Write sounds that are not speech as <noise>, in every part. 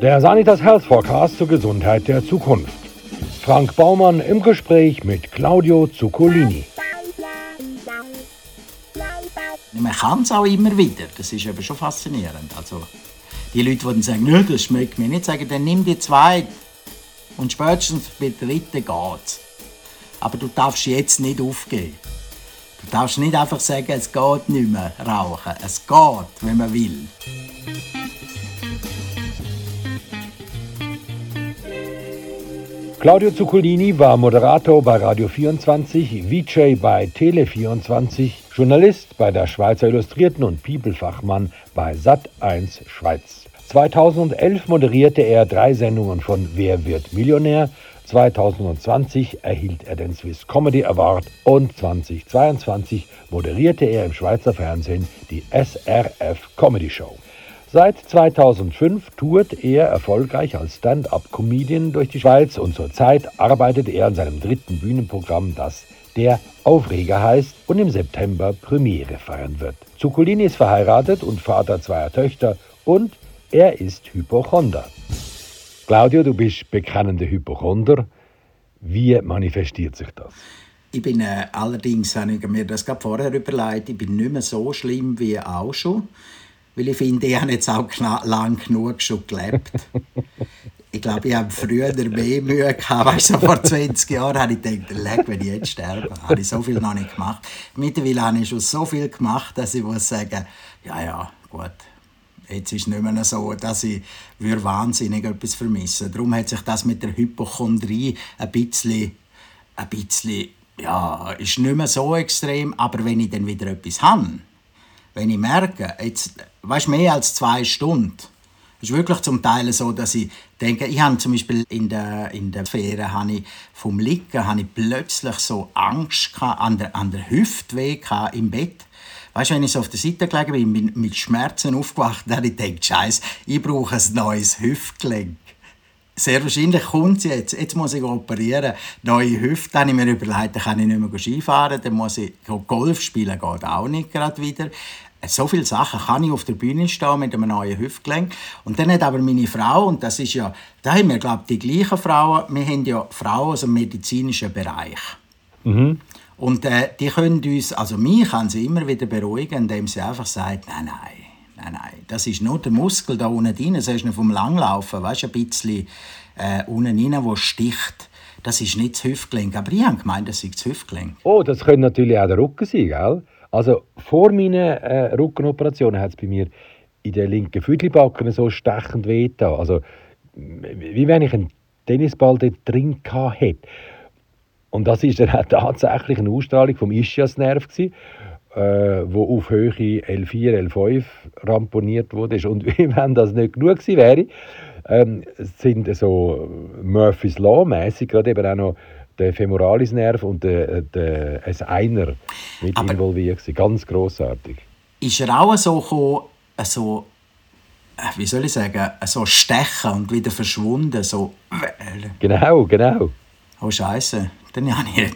Der Sanitas Health Forecast zur Gesundheit der Zukunft. Frank Baumann im Gespräch mit Claudio Zuccolini. Man kann es auch immer wieder. Das ist eben schon faszinierend. Also, die Leute, die dann sagen, das schmeckt mir nicht, sagen, dann nimm die zwei und spätestens bei der dritten geht's. Aber du darfst jetzt nicht aufgeben. Du darfst nicht einfach sagen, es geht nicht mehr rauchen. Es geht, wenn man will. Claudio Zuccolini war Moderator bei Radio 24, VJ bei Tele 24, Journalist bei der Schweizer Illustrierten und People-Fachmann bei Sat1 Schweiz. 2011 moderierte er drei Sendungen von Wer wird Millionär, 2020 erhielt er den Swiss Comedy Award und 2022 moderierte er im Schweizer Fernsehen die SRF Comedy Show. Seit 2005 tourt er erfolgreich als Stand-up-Comedian durch die Schweiz und zurzeit arbeitet er an seinem dritten Bühnenprogramm, das Der Aufreger heißt und im September Premiere feiern wird. Zuccolini ist verheiratet und Vater zweier Töchter und er ist Hypochonder. Claudio, du bist bekennender Hypochonder. Wie manifestiert sich das? Ich bin äh, allerdings, habe ich mir das gerade vorher überlegt, ich bin nicht mehr so schlimm wie auch schon. Weil ich finde, ich habe jetzt auch lang genug schon gelebt. <laughs> ich glaube, ich habe früher mehr Mühe gehabt. Weißt du, vor 20 Jahren habe ich gedacht, leck, wenn ich jetzt sterbe, habe ich so viel noch nicht gemacht. Mittlerweile habe ich schon so viel gemacht, dass ich muss sagen, ja, ja, gut. Jetzt ist es nicht mehr so, dass ich wahnsinnig etwas vermisse. Darum hat sich das mit der Hypochondrie ein bisschen, ein bisschen ja, ist nicht mehr so extrem. Aber wenn ich dann wieder etwas habe, wenn ich merke, jetzt, weißt, mehr als zwei Stunden, es ist wirklich zum Teil so, dass ich denke, ich habe zum Beispiel in der, in der Ferien habe ich vom Liegen habe ich plötzlich so Angst gehabt, an der, an der Hüfte weh im Bett. Weißt du, wenn ich so auf der Seite gelegen bin, bin mit Schmerzen aufgewacht, dann ich gedacht, Scheiße, ich brauche ein neues Hüftgelenk. Sehr wahrscheinlich kommt es jetzt. Jetzt muss ich operieren. Neue Hüfte. Dann habe ich mir überlegt, dann kann ich nicht mehr Skifahren. Dann muss ich Golf spielen, geht auch nicht gerade wieder so viele Sachen kann ich auf der Bühne stehen mit einem neuen Hüftgelenk. Und dann hat aber meine Frau, und das ist ja, da haben wir, glaube ich, die gleichen Frauen, wir haben ja Frauen aus dem medizinischen Bereich. Mhm. Und äh, die können uns, also mich kann sie immer wieder beruhigen, indem sie einfach sagt, nein, nein, nein, nein, das ist nur der Muskel da unten drin, das ist noch vom Langlaufen, weißt du, ein bisschen äh, unten drin, wo sticht. Das ist nicht das Hüftgelenk, aber ich habe gemeint, das ist das Hüftgelenk. Oh, das könnte natürlich auch der Rücken sein, gell? Also vor meiner äh, Rückenoperation hat es bei mir in der linken Viertelbacken so stechend weh Also wie wenn ich einen Tennisball dort drin hätte. Und das ist dann auch tatsächlich eine Ausstrahlung vom Ischiasnerv gewesen, äh, wo auf Höhe L4, L5 ramponiert wurde. <laughs> Und wie wenn das nicht genug gewesen wäre, ähm, sind so Murphy's Law mäßig gerade eben auch noch der Femoralisnerv und der, der, ein Einer mit Aber involviert. Ganz grossartig. Ist er auch so gekommen, so, äh, wie soll ich sagen, so stechen und wieder verschwunden? So. Genau, genau. Oh Scheiße, dann habe ich eine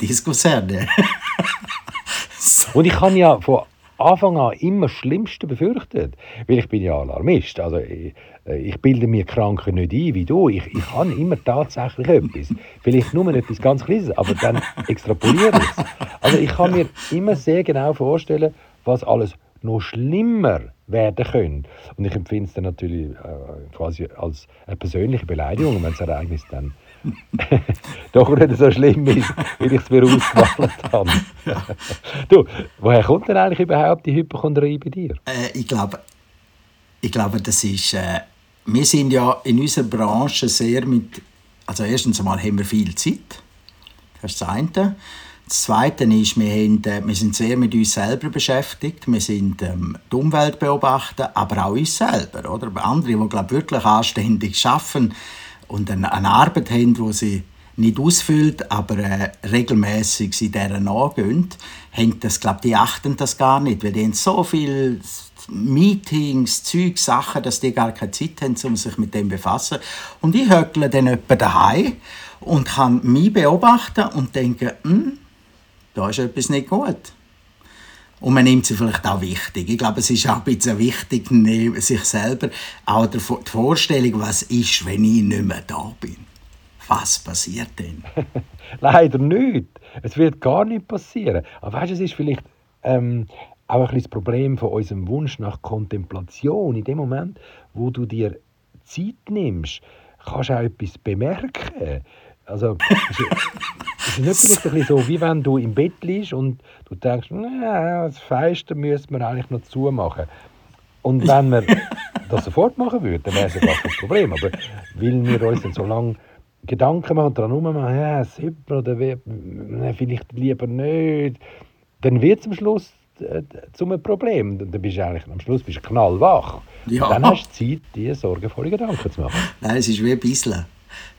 so. Und ich kann ja von Anfang an immer das Schlimmste befürchtet, weil ich bin ja Alarmist. Also ich, äh, ich bilde mir Kranken nicht ein wie du. Ich, ich habe immer tatsächlich etwas. <laughs> Vielleicht nur etwas ganz Kleines, aber dann extrapoliere ich es. Also ich kann mir immer sehr genau vorstellen, was alles noch schlimmer werden könnte. Und ich empfinde es dann natürlich äh, quasi als eine persönliche Beleidigung, wenn das Ereignis dann <laughs> doch nicht so schlimm ist, wie ich es mir ausgemalt <laughs> habe. du, woher kommt denn eigentlich überhaupt die Hypochondrie bei dir? Äh, ich glaube, ich glaube, das ist... Äh, wir sind ja in unserer Branche sehr mit... Also erstens einmal haben wir viel Zeit. Das ist das eine. Das Zweite ist, wir, haben, äh, wir sind sehr mit uns selber beschäftigt. Wir sind ähm, die Umwelt beobachten, aber auch uns selber. Oder? Andere, die glaub, wirklich anständig arbeiten und eine, eine Arbeit haben, die sie nicht ausfüllt, aber äh, regelmäßig sie deren nachgehen, haben das, glaub, die achten das gar nicht, weil die haben so viele Meetings, Zeug, Sachen, dass die gar keine Zeit haben, um sich mit dem zu befassen. Und ich höckle dann etwa daheim und kann mich beobachten und denke, hm, da ist etwas nicht gut. Und man nimmt sie vielleicht auch wichtig. Ich glaube, es ist auch ein bisschen wichtig, sich selber auch die Vorstellung, was ist, wenn ich nicht mehr da bin. Was passiert denn? <laughs> Leider nicht. Es wird gar nicht passieren. Aber weißt du, es ist vielleicht ähm, auch ein bisschen das Problem von unserem Wunsch nach Kontemplation. In dem Moment, wo du dir Zeit nimmst, kannst du auch etwas bemerken. Also, es ist nicht ein bisschen so, wie wenn du im Bett liegst und du denkst, das Fenster müsste man eigentlich noch zumachen. Und wenn wir <laughs> das sofort machen würden, dann wäre es ja gar kein Problem. Aber weil wir uns dann so lange Gedanken machen, daran herummachen, ja, super, oder vielleicht lieber nicht, dann wird es am Schluss äh, zu einem Problem. Dann bist du eigentlich, am Schluss bist du knallwach. Ja. Dann hast du Zeit, dir sorgenvolle Gedanken zu machen. Nein, es ist wie ein bisschen.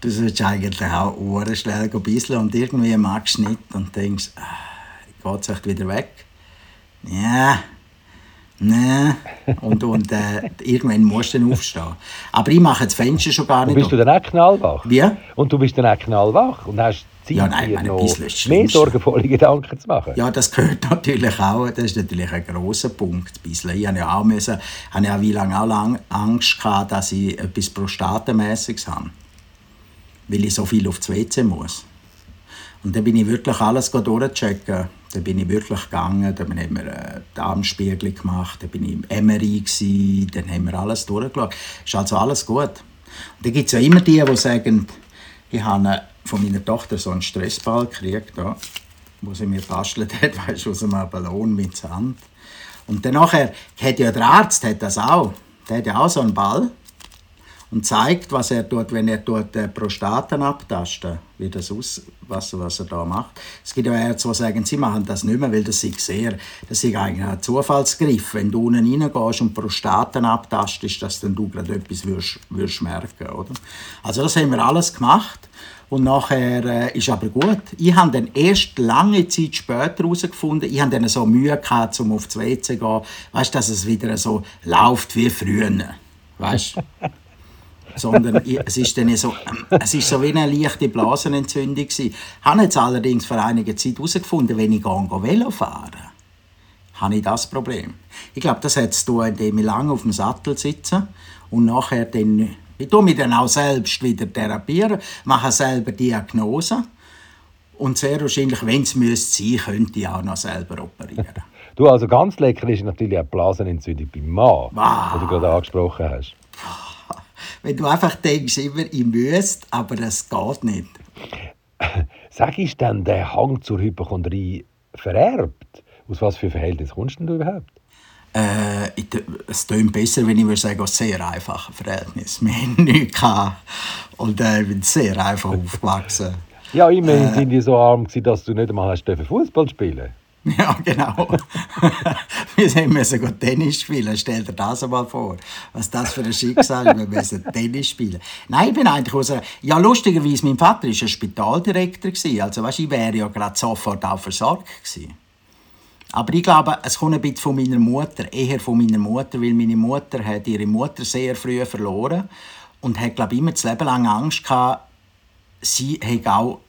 Du solltest eigentlich auch Ohren schnell bisschen und irgendwie magst du nicht und denkst, ah, geht es echt wieder weg? Ja, Nein. Und, und äh, irgendwann musst du dann aufstehen. Aber ich mache das Fenster schon gar nicht. Und bist du dann auch knallwach? Wie? Und du bist dann auch knallwach und hast Zeit, ja, nein, meine, noch mehr sorgenvolle Gedanken zu machen? Ja, das gehört natürlich auch. Das ist natürlich ein grosser Punkt. Ich habe ja auch, müssen, habe ja wie lange auch lang Angst gehabt, dass ich etwas Prostatenmäßiges habe. Weil ich so viel aufs WC muss. Und dann bin ich wirklich alles durchchecken dann bin ich wirklich gegangen, dann haben wir einen Darmspiegel gemacht, dann bin ich im MRI, gewesen, dann haben wir alles durchgeschaut. Ist also alles gut. Und dann gibt es ja immer die, die sagen, ich habe von meiner Tochter so einen Stressball gekriegt, da, wo sie mir bastelt <laughs> hat, weißt, aus einem Ballon mit Sand. Und dann hat ja der Arzt hat das auch. Der hat ja auch so einen Ball und zeigt, was er tut, wenn er dort äh, Prostaten abtastet, wie das aus, was, was er da macht. Es gibt ja Ärzte, die sagen, sie machen das nicht mehr, weil das ist sehr, das ist eigentlich ein Zufallsgriff. Wenn du unten reingehst und Prostaten abtastest, dass dann du gerade etwas wirst, wirst merken, oder? Also das haben wir alles gemacht. Und nachher äh, ist aber gut. Ich habe dann erst lange Zeit später herausgefunden, ich hatte dann so Mühe gehabt, um aufs WC zu gehen, weißt, dass es wieder so läuft wie früher. Weißt <laughs> sondern es ist dann so, es ist so wie eine leichte Blasenentzündung gewesen. Ich habe jetzt allerdings vor einiger Zeit herausgefunden, wenn ich Velo fahre, habe ich das Problem. Ich glaube, das hat zu tun, indem ich lange auf dem Sattel sitze und nachher dann, ich tue mich dann auch selbst wieder therapieren, mache selber Diagnose und sehr wahrscheinlich, wenn es müsste sein, könnte ich auch noch selber operieren. <laughs> Du, also ganz lecker ist natürlich auch Blasenentzündung beim Mann, wow. die du gerade angesprochen hast wenn du einfach denkst, immer, ich müsste, aber es geht nicht. <laughs> Sag ich denn, der Hang zur Hypochondrie vererbt? Aus was für Verhältnis kommst du überhaupt? Äh, es klingt besser, wenn ich würde sagen, aus sehr einfachen Verhältnis. <laughs> Wir haben nichts gehabt und äh, ich bin sehr einfach aufgewachsen. Ja, immerhin äh, sind die so arm, dass du nicht einmal Fußball spielen. <laughs> Ja, genau. <laughs> wir müssen Tennis spielen. Stell dir das einmal vor. Was das für ein Schicksal ist. Wir müssen <laughs> Tennis spielen. Nein, ich bin eigentlich aus einer... Ja, lustigerweise, mein Vater war ein Spitaldirektor. Also, weißt, ich wäre ja gerade sofort auch versorgt gewesen. Aber ich glaube, es kommt ein bisschen von meiner Mutter, eher von meiner Mutter, weil meine Mutter hat ihre Mutter sehr früh verloren und hat, glaube ich, immer das Leben lang Angst gehabt, sie hat auch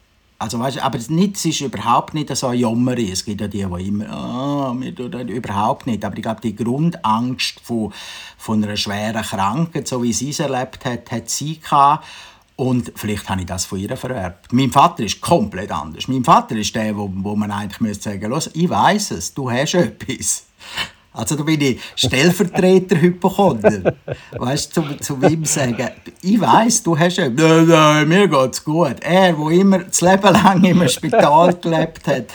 also, weißt, aber nicht, es ist überhaupt nicht so ein Jammer. Es gibt ja die, die immer, ah, mir tut das überhaupt nicht. Aber ich glaube, die Grundangst von, von einer schweren Krankheit, so wie sie es erlebt hat, hat sie gehabt. Und vielleicht habe ich das von ihr vererbt. Mein Vater ist komplett anders. Mein Vater ist der, wo, wo man eigentlich sagen müsste, ich weiß es, du hast etwas. Also da bin ich Stellvertreter Hypochonder. Weißt du, zu, zu ihm sagen, ich weiß, du hast ja, nein, nein, mir geht's gut. Er, der immer das Leben lang im Spital gelebt hat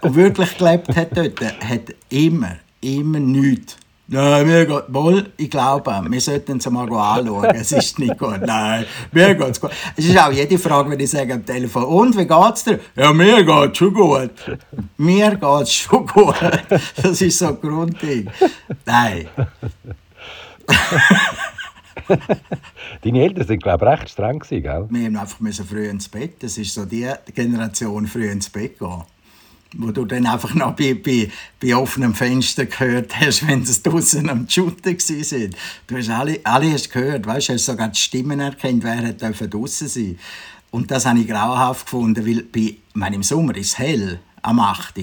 und wirklich gelebt hat dort, hat immer, immer nichts Nein, mir geht wohl, ich glaube, wir sollten es mal anschauen. Es ist nicht gut. Nein, mir geht es gut. Es ist auch jede Frage, wenn ich sage am Telefon, und wie geht's dir? Ja, mir geht es schon gut. Mir geht es schon gut. Das ist so ein Grundding. Nein. Deine Eltern sind, glaube ich, recht streng gell? Wir mussten einfach früh ins Bett. Das ist so die Generation, früh ins Bett gehen wo du dann einfach noch bei, bei, bei offenem Fenster gehört hast, wenn es draußen am Shooten sind. Du hast alle, alle hast gehört, weißt, hast sogar die Stimmen erkannt, wer draußen sein Und das habe ich grauenhaft gefunden, weil bei, meine, im Sommer ist es hell, am 8.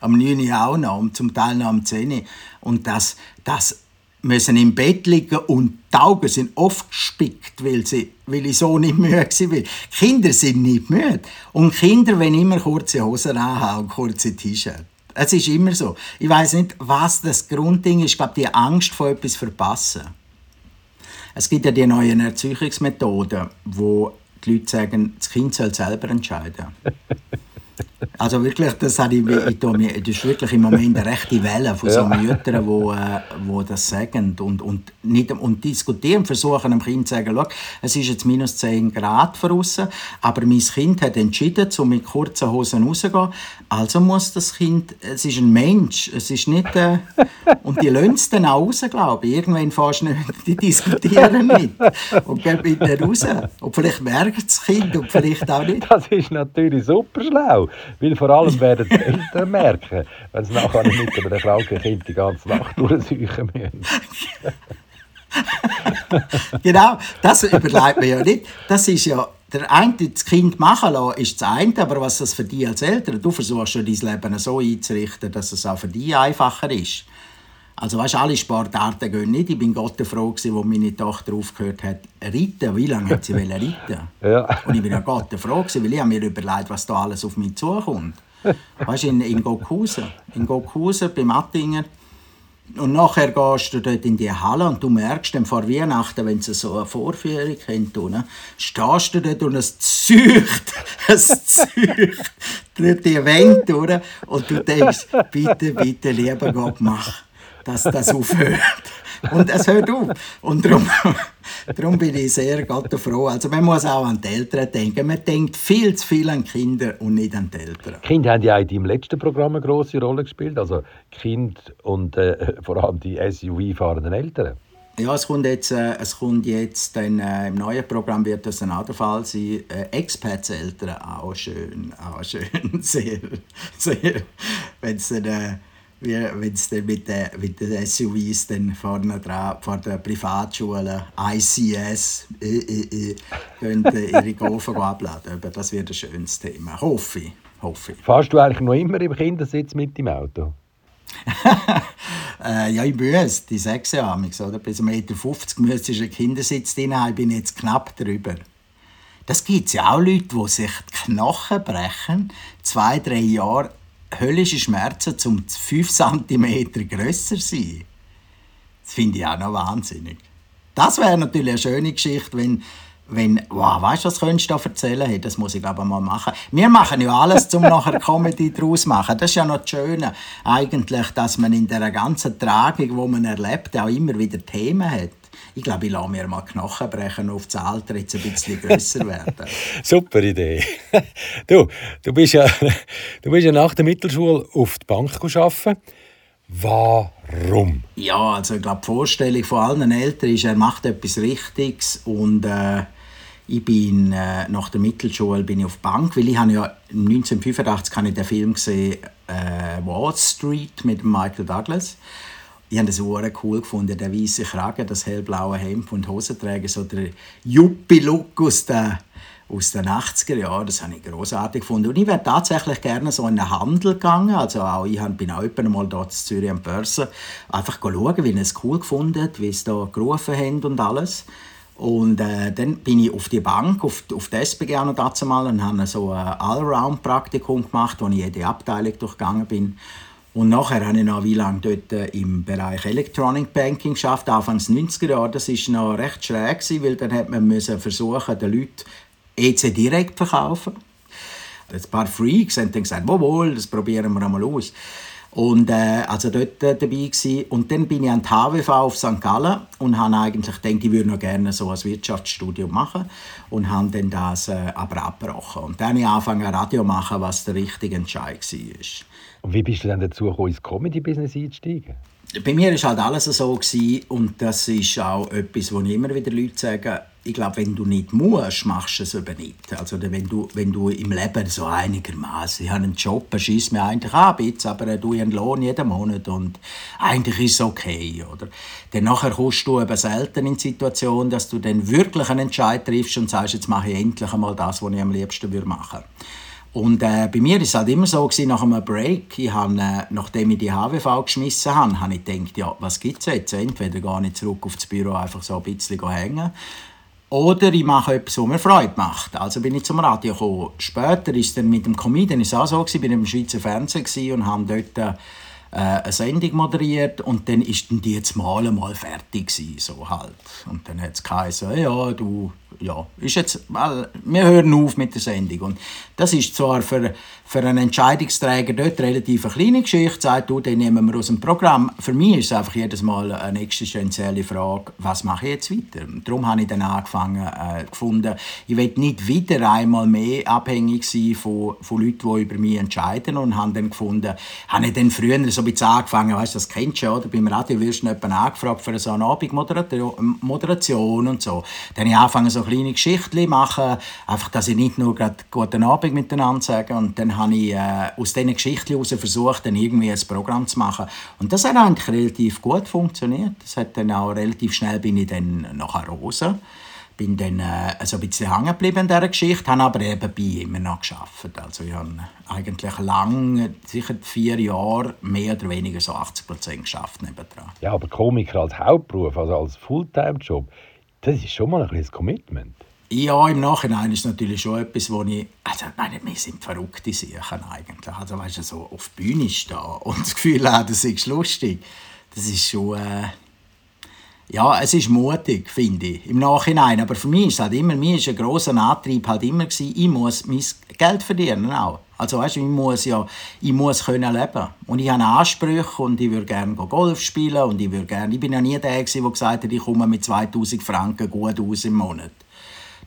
Am 9 Uhr auch noch, und zum Teil noch am 10 Uhr. Und das, das müssen im Bett liegen und die Augen sind oft gespickt, weil, sie, weil ich so nicht müde war. Kinder sind nicht müde. Und Kinder wollen immer kurze Hosen anhaben und kurze T-Shirts. Es ist immer so. Ich weiß nicht, was das Grundding ist. Ich glaube, die Angst vor etwas verpassen. Es gibt ja die neuen Erziehungsmethoden, wo die Leute sagen, das Kind soll selber entscheiden. <laughs> Also wirklich, das, habe ich, ich, ich, das ist wirklich im Moment eine rechte Welle von so Müttern, die wo, äh, wo das sagen und, und, nicht, und diskutieren, versuchen dem Kind zu sagen, es ist jetzt minus 10 Grad draußen, aber mein Kind hat entschieden, um mit kurzen Hosen rauszugehen, also muss das Kind, es ist ein Mensch, es ist nicht, äh, <laughs> und die lassen es dann auch raus, glaube ich. Irgendwann fast nicht, die diskutieren <laughs> nicht und gehen bitte raus. Und vielleicht merkt das Kind und vielleicht auch nicht. Das ist natürlich super schlau. Weil vor allem werden die Eltern merken, wenn sie nachher nicht mit einem kranken Kind die ganze Nacht durchsuchen müssen. <laughs> genau, das überlegt man ja nicht. Das ist ja der eine das Kind machen lassen, ist das eine, aber was das für dich als Eltern, du versuchst schon dein Leben so einzurichten, dass es auch für dich einfacher ist. Also weißt, alle Sportarten gehen nicht. Ich bin Gott froh, als meine Tochter aufgehört hat, reiten. Wie lange hat sie reiten? <laughs> Ja. Und ich bin ja Gott froh, weil ich mir überlegt, was da alles auf mich zukommt. Weißt du, in, in Gokusen, in Gokusen bei Mattinger. Und nachher gehst du dort in die Halle und du merkst dann vor Weihnachten, wenn sie so eine Vorführung haben, ne, stehst du dort und es zücht, <laughs> es zücht durch die Wände durch und du denkst, bitte, bitte, lieber Gott, mach dass das aufhört. Und es hört auf. Und darum, darum bin ich sehr Gott froh. Also man muss auch an die Eltern denken. Man denkt viel zu viel an Kinder und nicht an die Eltern. Kinder haben ja auch in deinem letzten Programm eine grosse Rolle gespielt. Also Kind und äh, vor allem die SUV-fahrenden Eltern. Ja, es kommt jetzt, äh, es kommt jetzt dann, äh, im neuen Programm wird das ein anderer Fall sein. Äh, Expats-Eltern, auch schön, auch schön, <laughs> sehr, sehr. Wenn es äh, wenn es dann mit den, mit den SUVs dann vorne dran, vor der Privatschule ICS äh, äh, äh, können <laughs> ihre Golfen abladen. Das wird ein schönes Thema. Hoffe ich. Hoffe ich. Fahrst du eigentlich noch immer im Kindersitz mit dem Auto? <laughs> äh, ja, ich müsste, die sechs Jahre, oder? Bis 1,50 Meter müsste ich einen Kindersitz drin haben, ich bin jetzt knapp drüber. Das gibt es ja auch Leute, die sich die Knochen brechen, zwei, drei Jahre höllische Schmerzen um 5 cm grösser sein. Das finde ich auch noch wahnsinnig. Das wäre natürlich eine schöne Geschichte, wenn, wenn wow, weißt du, was könntest du da erzählen? Hey, das muss ich glaube mal machen. Wir machen ja alles, um <laughs> nachher Comedy daraus zu machen. Das ist ja noch das Schöne, eigentlich, dass man in der ganzen Tragik, die man erlebt, auch immer wieder Themen hat. Ich glaube, ich lasse mir mal Knochen brechen auf das Alter jetzt ein bisschen <laughs> grösser werden. Super Idee. <laughs> Du, du bist, ja, <laughs> du bist ja nach der Mittelschule auf die Bank arbeiten. Warum? Ja, also ich glaube, die Vorstellung von allen Eltern ist, er macht etwas Richtiges und äh, ich bin äh, nach der Mittelschule bin ich auf die Bank, weil ich habe ja 1985 habe ich den Film gesehen äh, Wall Street mit Michael Douglas ich habe das sehr cool gefunden, der weiße Kragen, das hellblaue Hemd und Hosenträger, so der Yuppie-Look aus den, aus den 80er Jahren, das habe ich großartig gefunden. Und ich wäre tatsächlich gerne so in den Handel gegangen, also auch, ich bin auch mal dort in Zürich am Börse, einfach schauen, wie ich es cool gefunden wie es da gerufen haben und alles. Und äh, dann bin ich auf die Bank, auf, auf die SBG noch dazu mal und habe so ein Allround-Praktikum gemacht, wo ich jede Abteilung durchgegangen bin. Und nachher habe ich noch wie lange dort äh, im Bereich Electronic Banking geschafft, Anfangs 90er Jahre. Das war noch recht schräg, weil dann hat man müssen versuchen, den Leuten EC direkt zu verkaufen. Ein paar Freaks haben dann gesagt, wohl, das probieren wir einmal aus. Und äh, also dort äh, dabei gewesen. Und dann bin ich an die HWV auf St. Gallen und habe eigentlich gedacht, ich würde noch gerne so ein Wirtschaftsstudium machen und habe dann das äh, aber abgebrochen. Und dann habe ich angefangen Radio machen, was der richtige Entscheid war. Und wie bist du dann dazu gekommen, ins Comedy-Business einzusteigen? Bei mir war halt alles so gewesen, und das ist auch etwas, wo immer wieder Leute sagen, ich glaube, wenn du nicht musst, machst du es eben nicht. Also wenn du, wenn du im Leben so einigermaßen, ich habe einen Job, schießt mir eigentlich ab jetzt, aber du einen Lohn jeden Monat und eigentlich ist es okay, oder? Dann nachher kommst du eben selten in die Situation, dass du dann wirklich einen Entscheid triffst und sagst, jetzt mache ich endlich einmal das, was ich am liebsten machen würde. Und äh, bei mir war es halt immer so, gewesen, nach einem Break, ich hab, äh, nachdem ich die HWV geschmissen habe, habe ich gedacht, ja, was gibt es jetzt? Entweder gehe ich zurück aufs Büro einfach so ein bisschen hängen oder ich mache etwas, was mir Freude macht. Also bin ich zum Radio gekommen. Später ist es dann mit dem Comedian auch so, gewesen, bin im Schweizer Fernsehen und habe dort äh, eine Sendung moderiert und dann ist dann die jetzt mal mal fertig gewesen, so halt. Und dann hat es geheißen, ja, du ja, ist jetzt, well, wir hören auf mit der Sendung. Und das ist zwar für, für einen Entscheidungsträger dort relativ eine kleine Geschichte, sagt, du, den nehmen wir aus dem Programm. Für mich ist es einfach jedes Mal eine existenzielle Frage, was mache ich jetzt weiter? Darum habe ich dann angefangen, äh, gefunden, ich will nicht wieder einmal mehr abhängig sein von, von Leuten, die über mich entscheiden und habe dann gefunden, habe ich dann früher so ein bisschen angefangen, weißt das kennst du ja, oder? beim Radio wirst du jemanden angefragt für so eine Abendmoderation und so. Dann habe ich angefangen, so kleine Geschichten machen, einfach, dass ich nicht nur gerade «Guten Abend» miteinander sage und dann habe ich äh, aus diesen Geschichten versucht, dann irgendwie ein Programm zu machen. Und das hat eigentlich relativ gut funktioniert. Das hat dann auch relativ schnell bin ich dann nach Rosa bin dann äh, also ein bisschen hängen geblieben in dieser Geschichte, habe aber nebenbei immer noch gearbeitet. Also ich habe eigentlich lang, sicher vier Jahre, mehr oder weniger so 80 Prozent geschafft nebendran. Ja, aber Komiker als Hauptberuf, also als Fulltime-Job, das ist schon mal ein kleines Commitment. Ja, im Nachhinein ist natürlich schon etwas, wo ich, also meine, wir sind verrückte Sachen eigentlich. Also weißt du, so auf der Bühne stehen und das Gefühl haben, das ist lustig, das ist schon, äh, ja, es ist mutig, finde ich, im Nachhinein. Aber für mich ist halt immer, mir ist ein grosser Antrieb halt immer gewesen, ich muss mein Geld verdienen auch. Also weißt, ich muss ja, ich muss können leben und ich habe Ansprüche und ich würde gerne Golf spielen und ich würde gerne, ich bin ja nie der der gesagt hat, ich komme mit 2000 Franken gut aus im Monat.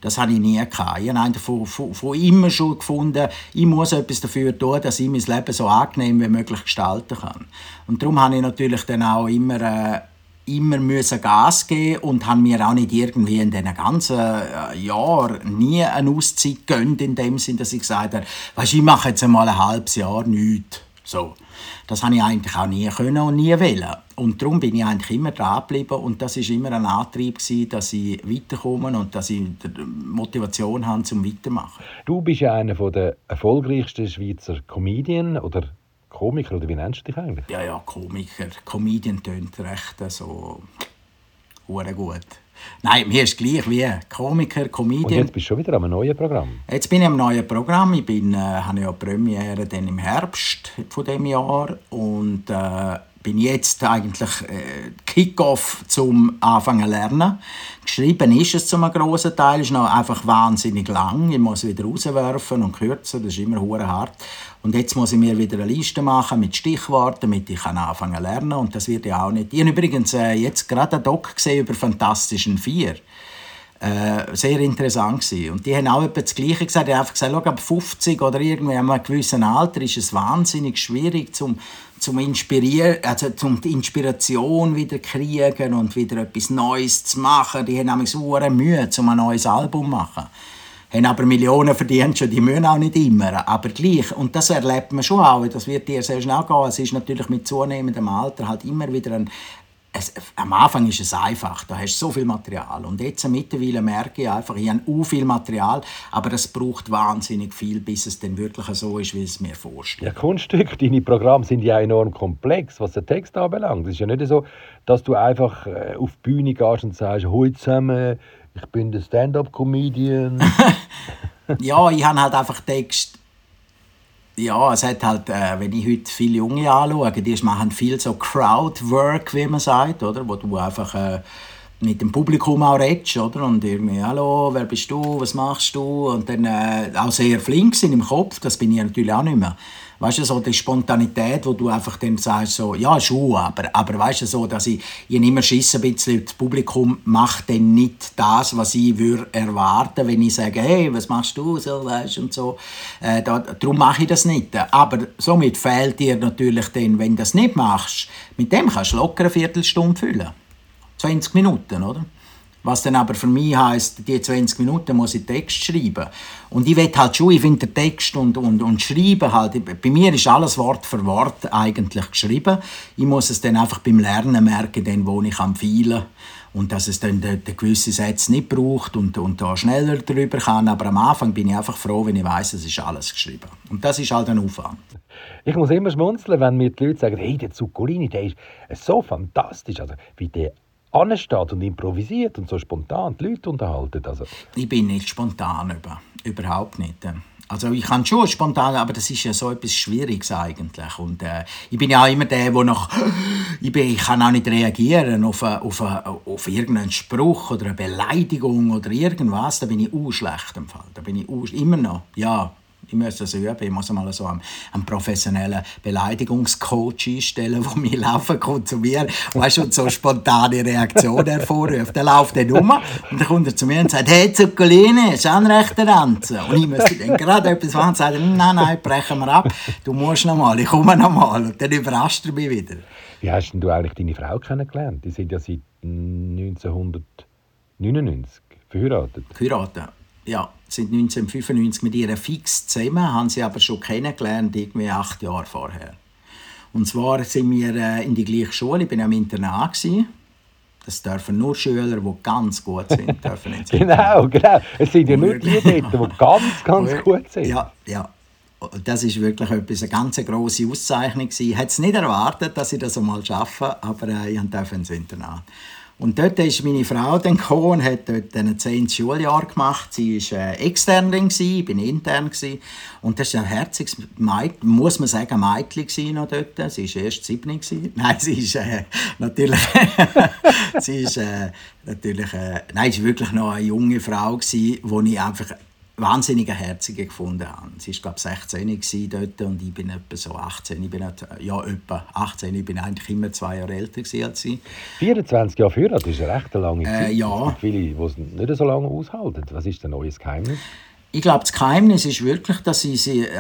Das habe ich nie gehabt. Ich habe von, von, von immer schon gefunden, ich muss etwas dafür tun, dass ich mein Leben so angenehm wie möglich gestalten kann. Und darum habe ich natürlich dann auch immer äh, immer müssen Gas geben und haben mir auch nicht irgendwie in diesen ganzen äh, Jahren nie eine Auszeit gönnt in dem Sinn, dass ich gesagt habe, weißt, ich mache jetzt einmal ein halbes Jahr nichts. So. Das habe ich eigentlich auch nie können und nie wollen. Und darum bin ich eigentlich immer dran geblieben und das ist immer ein Antrieb gewesen, dass ich weiterkomme und dass ich Motivation habe zum Weitermachen. Du bist ja einer der erfolgreichsten Schweizer Comedian oder Komiker, oder wie nennst du dich eigentlich? Ja, ja, Komiker. Comedian tönt recht so gut. Nein, mir ist gleich wie Komiker, Comedian. Und jetzt bist du schon wieder am neuen Programm? Jetzt bin ich am neuen Programm. Ich bin, äh, habe ja Premiere dann im Herbst von dem Jahr und äh, bin jetzt eigentlich äh, Kickoff zum Anfangen lernen. Geschrieben ist es zum großen Teil, ist noch einfach wahnsinnig lang. Ich muss wieder rauswerfen und kürzen, das ist immer hure hart. Und jetzt muss ich mir wieder eine Liste machen mit Stichworten, damit ich anfangen zu lernen. Und das wird ja auch nicht. Ich habe übrigens äh, jetzt gerade einen Doc gesehen über Fantastischen Vier. Äh, sehr interessant gewesen. Und die haben auch etwa das Gleiche gesagt. Die haben einfach gesagt, ab 50 oder irgendwie an einem gewissen Alter ist es wahnsinnig schwierig, zum, zum Inspirieren, also zum die Inspiration wieder kriegen und wieder etwas Neues zu machen. Die haben nämlich so Mühe, um ein neues Album zu machen haben aber Millionen verdient schon, die müssen auch nicht immer, aber gleich. Und das erlebt man schon auch, das wird dir sehr schnell gehen. Es ist natürlich mit zunehmendem Alter halt immer wieder ein, es, am Anfang ist es einfach, da hast du so viel Material. Und jetzt mittlerweile merke ich einfach, ich habe so viel Material, aber es braucht wahnsinnig viel, bis es dann wirklich so ist, wie es mir vorstelle. Ja, Kunststücke, deine Programme sind ja enorm komplex, was den Text anbelangt. Es ist ja nicht so, dass du einfach äh, auf die Bühne gehst und sagst, heute zusammen ich bin der Stand-up-Comedian. <laughs> ja, ich habe halt einfach Text. Ja, es hat halt, äh, wenn ich heute viele Junge anschaue, die machen viel so Crowdwork, wie man sagt, oder? Wo du einfach äh, mit dem Publikum auch redest, oder? Und irgendwie, hallo, wer bist du, was machst du? Und dann äh, auch sehr flink sind im Kopf, das bin ich natürlich auch nicht mehr weißt du, so die Spontanität, wo du einfach dann sagst, so, ja, schon, aber, aber weißt du, so, dass ich, ich immer schisse ein bisschen, das Publikum macht dann nicht das, was ich würde erwarten, wenn ich sage, hey, was machst du, so, weißt und so. Äh, da, darum mache ich das nicht. Aber somit fehlt dir natürlich dann, wenn du das nicht machst, mit dem kannst du locker eine Viertelstunde füllen. 20 Minuten, oder? Was dann aber für mich heisst, die 20 Minuten muss ich Text schreiben. Und ich will halt schon, ich finde Text und, und, und Schreiben halt, bei mir ist alles Wort für Wort eigentlich geschrieben. Ich muss es dann einfach beim Lernen merken, dann, wo ich am Feilen und dass es dann gewissen Satz nicht braucht und, und da schneller drüber kann. Aber am Anfang bin ich einfach froh, wenn ich weiß, es ist alles geschrieben. Und das ist halt ein Aufwand. Ich muss immer schmunzeln, wenn mir die Leute sagen, hey, der Zuccolini, der ist so fantastisch. Also, wie der ansteht und improvisiert und so spontan die Leute unterhalten. Also. Ich bin nicht spontan, über, überhaupt nicht. Also ich kann schon spontan, aber das ist ja so etwas Schwieriges eigentlich. Und äh, ich bin ja auch immer der, der noch, <gasps> ich, bin, ich kann auch nicht reagieren auf, auf, auf irgendeinen Spruch oder eine Beleidigung oder irgendwas. Da bin ich auch schlecht im Fall. Da bin ich immer noch, ja, ich muss das üben. Ich muss mal so einen, einen professionellen Beleidigungscoach einstellen, <laughs> der mir laufen kommt zu mir weißt, und so spontane Reaktionen hervorruft. Der läuft dann um und dann kommt er zu mir und sagt, hey Zuccolini, ist ein rechter Ranzen. Und ich müsste dann gerade etwas machen und sagen, nein, nein, brechen wir ab, du musst noch mal, ich komme noch mal. Und dann überrascht er mich wieder. Wie hast du eigentlich deine Frau kennengelernt? Die sind ja seit 1999 verheiratet. Verheiratet, ja sind 1995 mit ihr fix zusammen, haben sie aber schon kennengelernt, irgendwie acht Jahre vorher. Und zwar sind wir äh, in die gleiche Schule, ich war am Internat. Gewesen. Das dürfen nur Schüler, die ganz gut sind, <laughs> dürfen Genau, genau. Es sind ja nur die dort, die ganz, ganz gut sind. Ja, ja. Das ist wirklich etwas, eine ganz grosse Auszeichnung. Ich hätte es nicht erwartet, dass ich das einmal schaffe, aber äh, ich durfte ins Internat. Und dort ist meine Frau dann gekommen und hat dort ein zehntes Schuljahr gemacht. Sie war äh, extern, ich war intern. Gewesen. Und das war ein herziges Mädchen, muss man sagen, Mädchen noch dort. Sie war erst sieben. <laughs> Nein, sie ist äh, natürlich... <laughs> sie ist äh, natürlich... Äh, nein, sie war wirklich noch eine junge Frau, die ich einfach wahnsinnige Herzige gefunden habe. Sie war, glaube ich, 16 dort und ich bin etwa so 18. Ich bin nicht, ja, etwa 18. Ich bin eigentlich immer zwei Jahre älter als sie. 24 Jahre früher, das ist eine recht lange Zeit. Äh, ja. Viele, die es nicht so lange aushalten. Was ist dein neues Geheimnis? Ich glaube, das Geheimnis ist wirklich, dass sie, sie äh,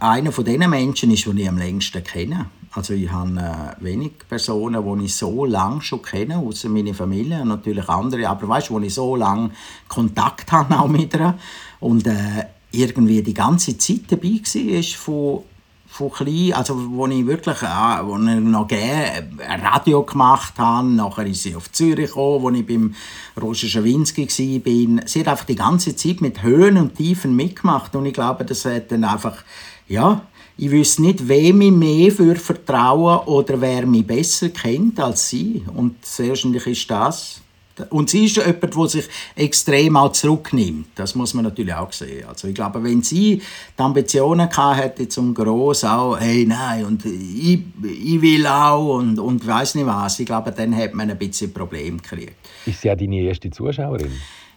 einer von den Menschen ist, die ich am längsten kenne. Also ich habe äh, wenig Personen, die ich so lange schon kenne, außer meine Familie und natürlich andere, aber weißt du, wo ich so lange Kontakt <laughs> habe auch mit ihr. Und äh, irgendwie die ganze Zeit dabei war, von, von klein, also wo ich wirklich äh, wo ich noch gerne Radio gemacht habe, nachher ist sie auf Zürich gekommen, wo ich beim Roger Schawinski war. Sie hat einfach die ganze Zeit mit Höhen und Tiefen mitgemacht. Und ich glaube, das hat dann einfach, ja, ich wüsste nicht, wem ich mehr für vertrauen oder wer mich besser kennt als sie. Und wahrscheinlich ist das. Und sie ist jemand, der sich extrem auch zurücknimmt. Das muss man natürlich auch sehen. Also ich glaube, wenn sie die Ambitionen hätte zum Gross auch, hey, nein, und ich, ich will auch und, und weiß nicht was, ich glaube, dann hätte man ein bisschen Problem gekriegt. Ist sie auch deine erste Zuschauerin?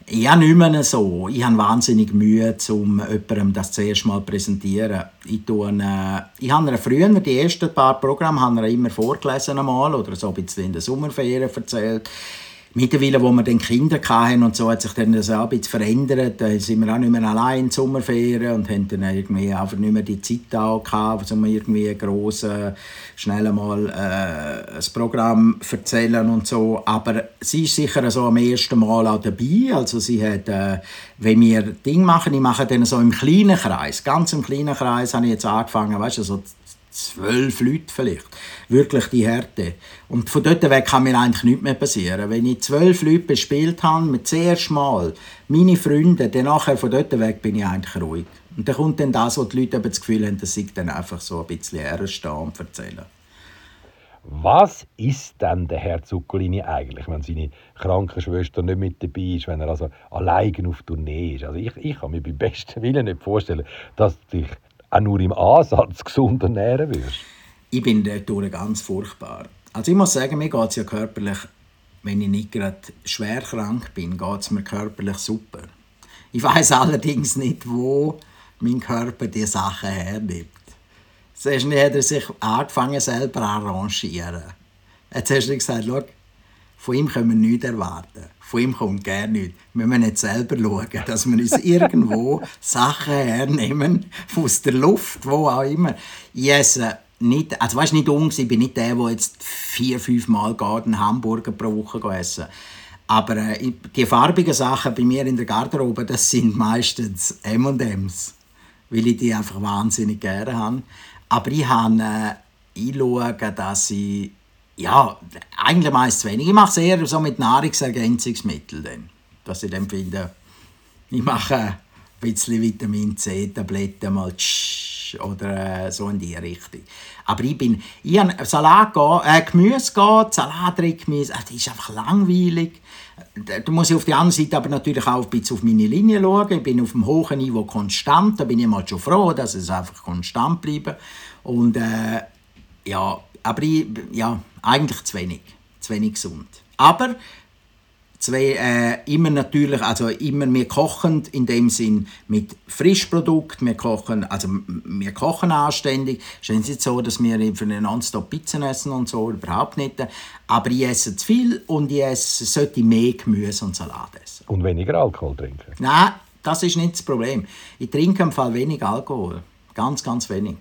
Ja, nicht mehr so. Ich habe wahnsinnig Mühe, um jemandem das zuerst mal zu präsentieren. Ich, tue, äh, ich habe früher, die ersten paar Programme, immer vorgelesen einmal, oder so ein bisschen in der Sommerferien erzählt mittlerweile, wo wir dann Kinder hatten und so, hat sich dann das auch ein bisschen verändert. Da sind wir auch nicht mehr allein in Sommerferien und haben dann irgendwie einfach nicht mehr die Zeit auch gehabt, wir irgendwie gross, schnell mal äh, ein Programm erzählen und so. Aber sie ist sicher so am ersten Mal auch dabei. Also sie hat, äh, wenn wir Dinge machen, ich mache dann so im kleinen Kreis, ganz im kleinen Kreis habe ich jetzt angefangen, weißt du, so zwölf Leute vielleicht. Wirklich die Härte. Und von dort weg kann mir eigentlich nichts mehr passieren. Wenn ich zwölf Leute bespielt habe, mit zuerst mal meine Freunde, dann nachher von dort weg bin ich eigentlich ruhig. Und dann kommt dann das, wo die Leute das Gefühl haben, dass ich dann einfach so ein bisschen herstehen und erzählen. Was ist denn der Herr Zuccolini eigentlich, wenn seine Krankenschwester nicht mit dabei ist, wenn er also allein auf Tournee ist? Also ich, ich kann mir beim besten Willen nicht vorstellen, dass dich auch nur im Ansatz gesund ernähren wirst? Ich bin dadurch ganz furchtbar. Also ich muss sagen, mir geht es ja körperlich, wenn ich nicht gerade schwer krank bin, geht es mir körperlich super. Ich weiß <laughs> allerdings nicht, wo mein Körper die Sachen hernimmt. Zuerst hat er sich angefangen, selber arrangieren. Jetzt hast du gesagt, schau, von ihm können wir nichts erwarten. Von ihm kommt gerne nichts. Wir müssen jetzt selber schauen, dass wir uns <laughs> irgendwo Sachen hernehmen, aus der Luft, wo auch immer. Ich esse nicht, also weißt, nicht ung, ich bin nicht der, der jetzt vier, fünf Mal einen Hamburger pro Woche essen Aber äh, die farbigen Sachen bei mir in der Garderobe, das sind meistens M&M's, weil ich die einfach wahnsinnig gerne habe. Aber ich habe, äh, ich schaue, dass ich ja, eigentlich meist zu wenig. Ich mache es eher so mit Nahrungsergänzungsmitteln. Dass ich dann finde, ich mache ein bisschen Vitamin C-Tabletten mal oder äh, so in die Richtung. Aber ich bin, ich habe Salat geht, äh, Gemüse geht, Salat, Gemüse, das ist einfach langweilig. Da muss ich auf der anderen Seite aber natürlich auch ein bisschen auf meine Linie schauen. Ich bin auf einem hohen Niveau konstant, da bin ich mal schon froh, dass es einfach konstant bleibt. Und äh, ja, aber ich, ja, eigentlich zu wenig, zu wenig gesund. Aber zwei, äh, immer natürlich, also immer wir kochen in dem Sinn mit Frischprodukt, wir kochen, also wir kochen anständig. Es ist nicht so, dass wir für eine Nonstop Pizza essen und so, überhaupt nicht. Aber ich esse zu viel und ich esse, sollte mehr Gemüse und Salat essen. Und weniger Alkohol trinken? Nein, das ist nicht das Problem. Ich trinke im Fall wenig Alkohol, ganz, ganz wenig.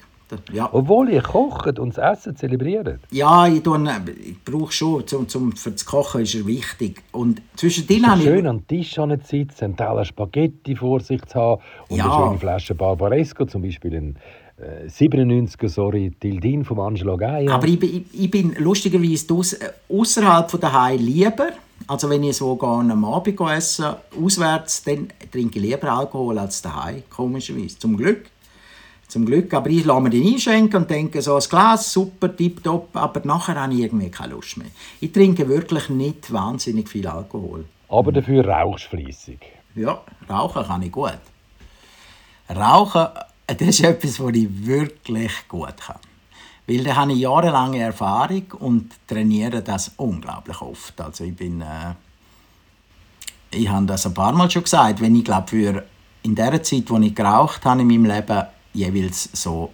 Ja. Obwohl ihr kocht und das Essen zelebriert. Ja, ich, ich brauche schon, zum, zum, für das Kochen ist er wichtig. Und zwischendrin habe ich... schön am Tisch zu sitzen, einen Teller Spaghetti vor sich zu haben und ja. eine schöne Flasche Barbaresco, zum Beispiel in äh, 97er, sorry, Tildin von Angelo Gaia. Aber ich, ich, ich bin lustigerweise äh, außerhalb von daheim lieber also wenn ich so gehe, am Abend essen, auswärts, dann trinke ich lieber Alkohol als daheim, komischerweise. Zum Glück. Zum Glück. Aber ich lasse mir den einschenken und denke, so ein Glas, super, tipptopp, aber nachher habe ich irgendwie keine Lust mehr. Ich trinke wirklich nicht wahnsinnig viel Alkohol. Aber dafür rauchst du fleissig. Ja, rauchen kann ich gut. Rauchen, das ist etwas, was ich wirklich gut kann. Weil da habe ich jahrelange Erfahrung und trainiere das unglaublich oft. Also ich bin... Äh, ich habe das ein paar Mal schon gesagt, wenn ich glaube, für in der Zeit, wo ich geraucht habe in meinem Leben, jeweils so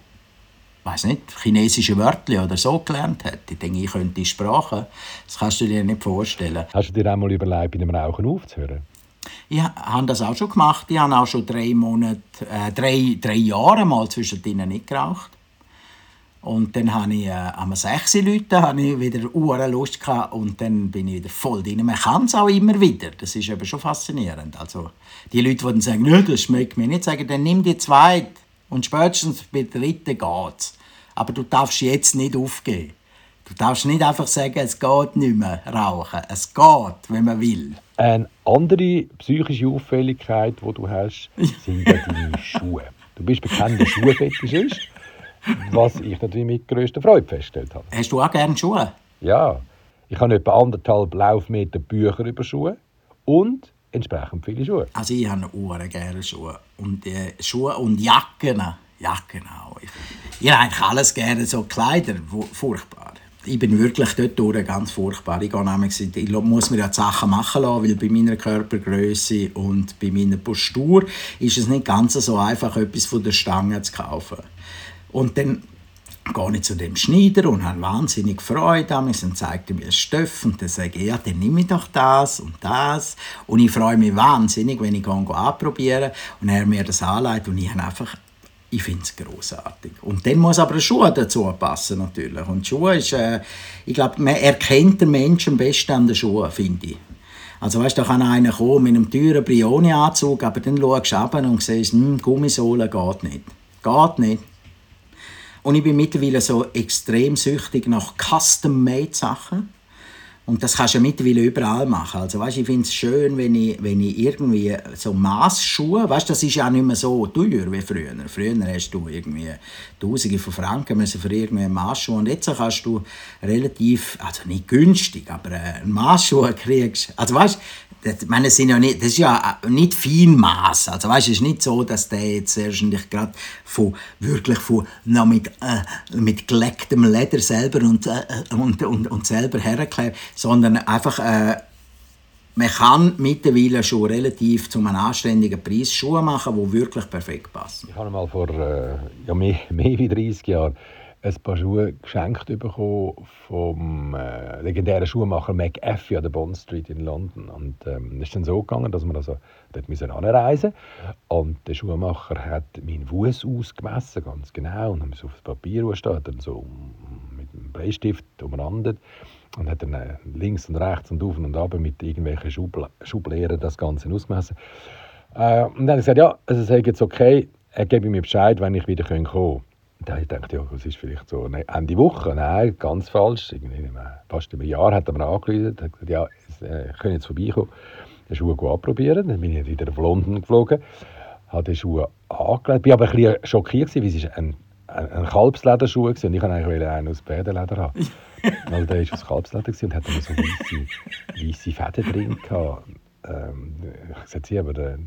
weiß nicht, chinesische Wörter oder so gelernt hat. Ich denke, ich könnte die Sprache. Das kannst du dir nicht vorstellen. Hast du dir einmal überlegt, bei einem Rauchen aufzuhören? Ich habe das auch schon gemacht. Ich habe auch schon drei Monate, äh, drei, drei Jahre mal zwischen ihnen nicht geraucht. Und dann habe ich äh, am 6 Leute habe ich wieder Uhr Lust gehabt und dann bin ich wieder voll drin. Man kann es auch immer wieder. Das ist eben schon faszinierend. Also die Leute, die dann sagen, das schmeckt mir nicht, sagen, dann nimm die zweite. Und spätestens bei der dritten geht's. Aber du darfst jetzt nicht aufgeben. Du darfst nicht einfach sagen, es geht nicht mehr rauchen. Es geht, wenn man will. Eine andere psychische Auffälligkeit, die du hast, <laughs> sind deine Schuhe. Du bist bekannter Schuhfetischist, was ich natürlich mit größter Freude festgestellt habe. Hast du auch gerne Schuhe? Ja. Ich habe etwa anderthalb Laufmeter Bücher über Schuhe und entsprechend viele Schuhe. Also ich habe Uhren gerne Schuhe. Und äh, Schuhe und Jacken. Jacken auch. Ich, ich habe eigentlich alles gerne, so Kleider, furchtbar. Ich bin wirklich dort ganz furchtbar. Ich, nämlich, ich muss mir ja Sachen machen lassen, weil bei meiner Körpergröße und bei meiner Postur ist es nicht ganz so einfach, etwas von der Stange zu kaufen. Und dann gehe ich zu dem Schneider und habe wahnsinnig Freude an und zeigt mir Stoff und dann sage ich, ja, dann nehme ich doch das und das und ich freue mich wahnsinnig, wenn ich gehe, anprobieren und er mir das anleitet und ich habe einfach ich finde es großartig. Und dann muss aber Schuhe dazu passen natürlich. Und Schuhe ist, äh, ich glaube, man erkennt den Menschen am besten an den Schuhen, finde ich. Also weißt, da kann einer kommen mit einem teuren Brioni-Anzug, aber dann schaust du runter und siehst, hm, Gummisohle geht nicht. Geht nicht. Und ich bin mittlerweile so extrem süchtig nach Custom-Made-Sachen. Und das kannst du ja mittlerweile überall machen. Also, weißt, ich finde es schön, wenn ich, wenn ich irgendwie so Massschuhe, weißt, das ist ja nicht mehr so teuer wie früher. Früher hast du irgendwie Tausende von Franken müssen für irgendeine Massschuhe und jetzt kannst du relativ, also nicht günstig, aber äh, eine Massschuhe kriegst. Also weißt, das, meine, sind ja nicht, das ist ja nicht Feinmaß. Also weißt, es ist nicht so, dass der jetzt wahrscheinlich gerade von wirklich von noch mit, äh, mit gelecktem Leder selber und, äh, und, und, und selber herklebt, sondern einfach äh, man kann mittlerweile schon relativ zu einem anständigen Preis Schuhe machen, die wirklich perfekt passen. Ich habe mal vor äh, ja, mehr, mehr als 30 Jahren ein paar Schuhe geschenkt bekommen vom äh, legendären Schuhmacher McAfee an der Bond Street in London. Und ähm, es ist dann so gegangen, dass wir also dort müssen anreisen und der Schuhmacher hat meinen Fuß ausgemessen, ganz genau, und haben es auf das Papier steht, dann so mit einem Bleistift umrandet. und hat dann äh, links und rechts und auf und ab mit irgendwelchen Schubla Schublehren das Ganze ausgemessen. Äh, und dann habe ich gesagt, ja, also es ist jetzt okay, er gebe mir Bescheid, wenn ich wieder kommen kann. Dann habe ich gedacht, ja, das ist vielleicht so Ende Woche. Nein, ganz falsch. Irgendwie fast ein Jahr hat er mir angerufen, hat gesagt, ja, ich äh, kann jetzt vorbeikommen, den Schuh anprobieren. Dann bin ich wieder auf London geflogen, habe den Schuh angelegt. Ich war aber ein bisschen schockiert, weil es ein, ein, ein Kalbslederschuh war und ich wollte eigentlich einen aus Pferdeleder haben. Weil <laughs> der war aus Kalbsleder und hatte so weiße, weiße Fäden drin. Gehabt. Ähm, ich sagte, aber der,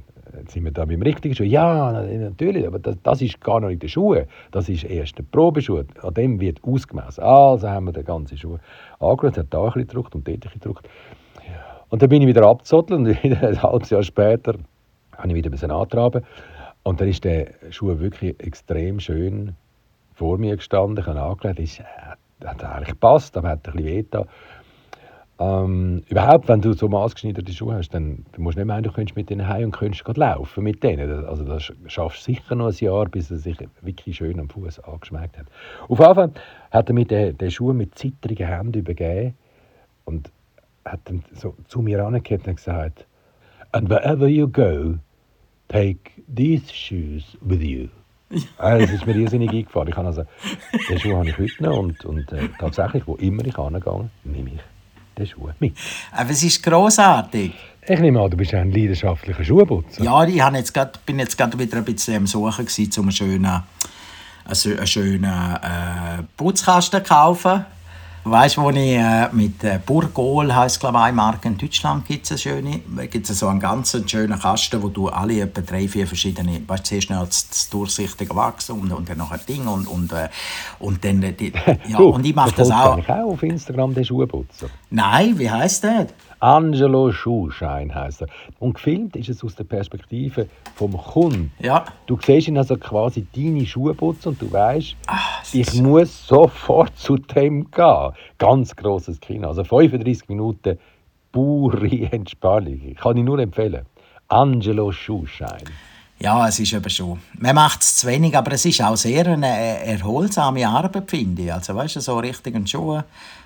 sind wir da beim richtigen Schuh? Ja, natürlich, aber das, das ist gar noch nicht der Schuh. Das ist erst der Probeschuh. An dem wird ausgemessen. Also haben wir den ganzen Schuh angeschaut, hat da ein bisschen gedruckt und dort ein gedruckt. Und dann bin ich wieder abgezottelt und <laughs> wieder ein halbes Jahr später habe ich wieder antraben. Und dann ist der Schuh wirklich extrem schön vor mir gestanden. Ich habe angelegt, ist, äh, hat eigentlich gepasst, aber hat ein bisschen weh ähm, überhaupt, wenn du so maßgeschneiderte Schuhe hast, dann musst du nicht meinen, du könntest mit denen heim und könntest laufen mit denen. Also das schaffst du sicher noch ein Jahr, bis er sich wirklich schön am Fuß angeschmeckt hat. Auf Fall hat er mir den, den Schuh mit zittrigen Händen übergeben und hat dann so zu mir angehört und gesagt, And wherever you go, take these shoes with you. Ja. das ist mir irrsinnig eingefallen. Ich habe also, den Schuh habe ich heute noch und, und äh, tatsächlich, wo immer ich angehe, nehme ich den Schuh mit. Aber es ist grossartig. Ich nehme an, du bist ein leidenschaftlicher Schuhputzer. Ja, ich jetzt grad, bin jetzt gerade wieder ein bisschen am Suchen, um einen schönen, einen schönen äh, Putzkasten zu kaufen. Weißt du, wo ich äh, mit äh, Burgol, heisst glaube ich, Marke in Deutschland, gibt es eine so einen ganz schönen Kasten, wo du alle etwa drei, vier verschiedene, weißt du, zuerst noch das, das durchsichtige Wachs und, und dann noch ein Ding und, und, äh, und dann, äh, die, <laughs> ja, du, und ich mache das auch. Ich auch auf Instagram den Schuhputzer. Nein, wie heisst der? Angelo Schuhschein heisst er. Und gefilmt ist es aus der Perspektive vom Kunden. Ja. Du siehst ihn also quasi deine Schuhe putzen und du weißt, Ach, ich muss sofort zu dem gehen. Ganz grosses Kino. Also 35 Minuten pure <laughs> Entspannung. Kann ich nur empfehlen. Angelo Schuhschein. Ja, es ist eben schon. Man macht es zu wenig, aber es ist auch sehr eine erholsame Arbeit, finde ich. Also, weißt du, so richtig ein Schuh.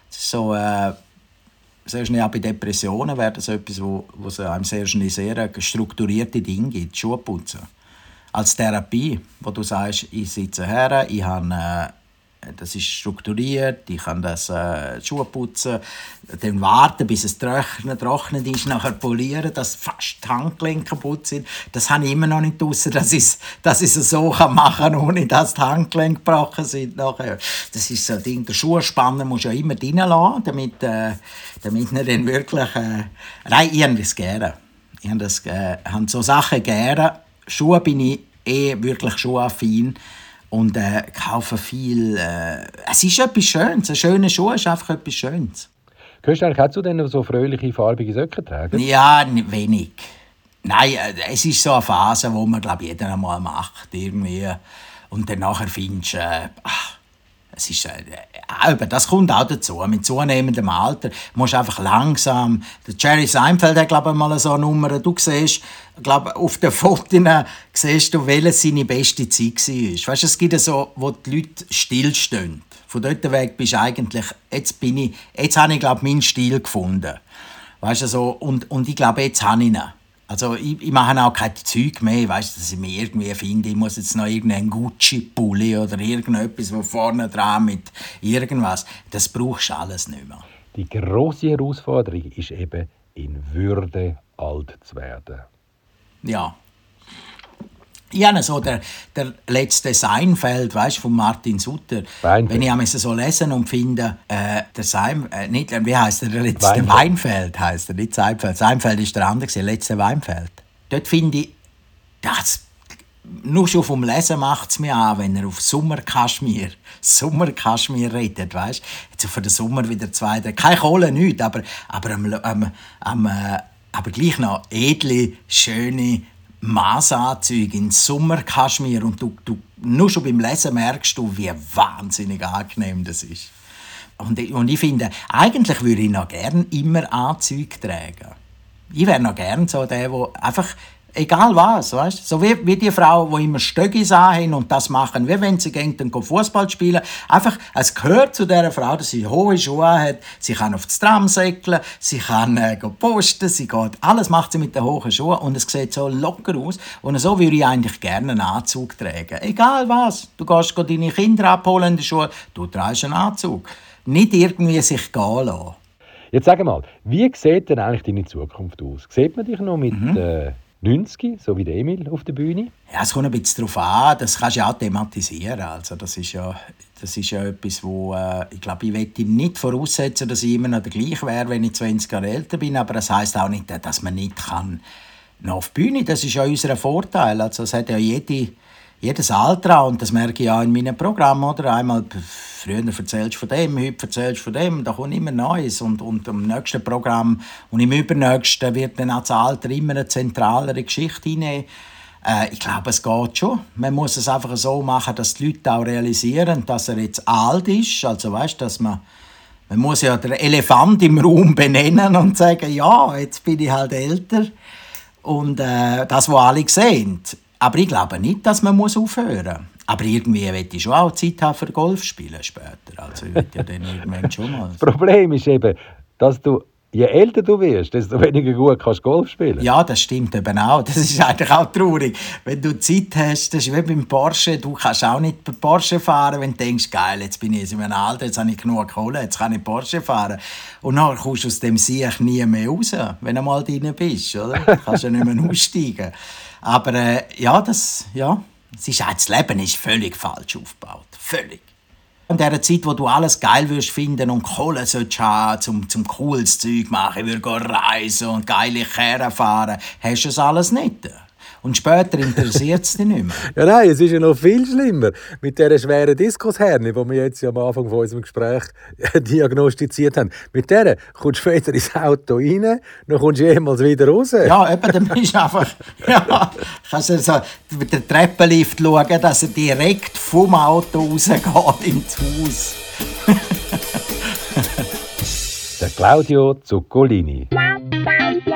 So, äh, sehr schnell auch bei Depressionen wäre das etwas, wo, wo einem sehr schnell sehr strukturierte Dinge gibt, Schuhe putzen. Als Therapie, wo du sagst, ich sitze her, ich habe äh, das ist strukturiert, ich kann das äh, Schuhe putzen, dann warten, bis es trocknet, trocknet ist, nachher polieren, dass fast die Handgelenke kaputt sind. Das habe ich immer noch nicht draussen, dass ich, dass es so machen kann, ohne dass die Handgelenke gebrochen sind. Nachher. Das ist so ein Ding, der Schuhspanner muss ja immer drin lassen, damit, äh, damit er dann wirklich... Äh, nein, ich habe das gerne. Ich habe, das, äh, habe so Sachen gerne. Schuhe bin ich eh wirklich schuhaffin und äh, kaufen viel. Äh, es ist etwas Schönes. Ein schöner Schuh ist einfach etwas Schönes. Könntest du eigentlich auch zu denen so fröhliche, farbige Socken tragen? Ja, wenig. Nein, äh, es ist so eine Phase, wo man glaube jeder einmal macht irgendwie und dann nachher findest du, äh, ach, es ist, äh, das kommt auch dazu. Mit zunehmendem Alter musst du einfach langsam. Der Jerry Seinfeld hat glaube ich mal so eine Nummer. Du siehst, glaube auf den Fotos siehst du, welche seine beste Zeit war. Weißt, es gibt so, wo die Leute stillstehen. Von dort weg bist du eigentlich, jetzt bin ich, jetzt habe ich glaube meinen Stil gefunden. Weißt du, so, und, und ich glaube, jetzt habe ich ihn. Also ich, ich mache auch kein Zeug mehr, weißt, dass ich mir irgendwie finde, ich muss jetzt noch irgendeinen Gucci-Pulli oder irgendetwas, wo vorne dran mit irgendwas. Das brauchst du alles nicht mehr. Die große Herausforderung ist eben, in Würde alt zu werden. Ja, ja, so der, der letzte Seinfeld, weißt, von Martin Sutter. Weinfeld. Wenn ich so lesen und finde, äh, der Sein, äh, nicht, wie heißt der, der letzte Weinfeld, Weinfeld heißt er, nicht Seinfeld. Seinfeld ist der andere, der letzte Weinfeld. Dort finde ich, das, nur schon vom Lesen macht es mir an, wenn er auf Sommerkaschmir, <laughs> Sommerkaschmir redet, weißt? Jetzt für den Sommer wieder zwei, keine Kohle, nichts, aber, aber, am, am, am, äh, aber gleich noch edle, schöne, Maßanzüge in Sommerkaschmir und du, du, nur schon beim Lesen merkst du, wie wahnsinnig angenehm das ist. Und, und ich finde, eigentlich würde ich noch gerne immer Anzüge tragen. Ich wäre noch gerne so der, der einfach Egal was, weißt So wie, wie die Frau, die immer Stöckis haben und das machen, wie wenn sie gegen den Fußball spielen. Einfach, es gehört zu dieser Frau, dass sie hohe Schuhe hat, sie kann auf das Tram säckeln, sie kann äh, posten, sie geht, alles macht sie mit den hohen Schuhen und es sieht so locker aus. Und so würde ich eigentlich gerne einen Anzug tragen. Egal was. Du gehst deine Kinder abholen in der Schule, du trägst einen Anzug. Nicht irgendwie sich gehen lassen. Jetzt sag mal, wie sieht denn eigentlich deine Zukunft aus? Sieht man dich noch mit mhm. äh, 90, so wie der Emil auf der Bühne? Ja, es kommt ein bisschen darauf an. Das kannst du ja auch thematisieren. Also das ist ja, das ist ja etwas, wo äh, ich glaube, ich möchte nicht voraussetzen, dass ich immer noch der gleiche wäre, wenn ich 20 Jahre älter bin. Aber das heißt auch nicht, dass man nicht kann noch auf die Bühne. Das ist ja unser Vorteil. Also es hat ja jede jedes Alter und das merke ich auch in meinem Programm, oder? Einmal, früher erzählst du von dem, heute erzählst du von dem, da kommt immer Neues und, und im nächsten Programm und im übernächsten wird dann auch das Alter immer eine zentralere Geschichte hinein. Äh, ich glaube, es geht schon. Man muss es einfach so machen, dass die Leute auch realisieren, dass er jetzt alt ist, also weißt, dass man man muss ja den Elefant im Raum benennen und sagen, ja, jetzt bin ich halt älter. Und äh, das, was alle sehen. Aber ich glaube nicht, dass man aufhören muss. Aber irgendwie möchte ich schon auch Zeit haben für Golf spielen später. Also ich will ja dann irgendwann schon mal. Das Problem ist eben, dass du je älter du wirst, desto weniger gut kannst du Golf spielen. Ja, das stimmt eben auch. Das ist eigentlich auch traurig. Wenn du Zeit hast, das ist wie beim Porsche, du kannst auch nicht Porsche fahren, wenn du denkst, geil, jetzt bin ich in einem Alter, jetzt habe ich genug Kohle, jetzt kann ich Porsche fahren. Und dann kommst du aus dem Sieg nie mehr raus, wenn du mal drin bist. Oder? Du kannst ja nicht mehr <laughs> aussteigen. Aber äh, ja, das, ja, es ist, das Leben ist völlig falsch aufgebaut. Völlig. In dieser Zeit, wo du alles geil würdest finden und Kohle solltest haben, zum, zum cooles Zeug machen, ich würde reisen und geile Kerne fahren, hast du das alles nicht. Und später interessiert es dich nicht mehr. <laughs> ja, nein, es ist ja noch viel schlimmer. Mit dieser schweren Diskusherne, die wir jetzt ja am Anfang von unserem Gespräch diagnostiziert haben. Mit der kommst du später ins Auto rein, dann kommst du jemals wieder raus. Ja, eben, dann bist du einfach... <laughs> Ja, kannst du so mit dem Treppenlift schauen, dass er direkt vom Auto rausgeht ins Haus. der Claudio Zuccolini. <laughs>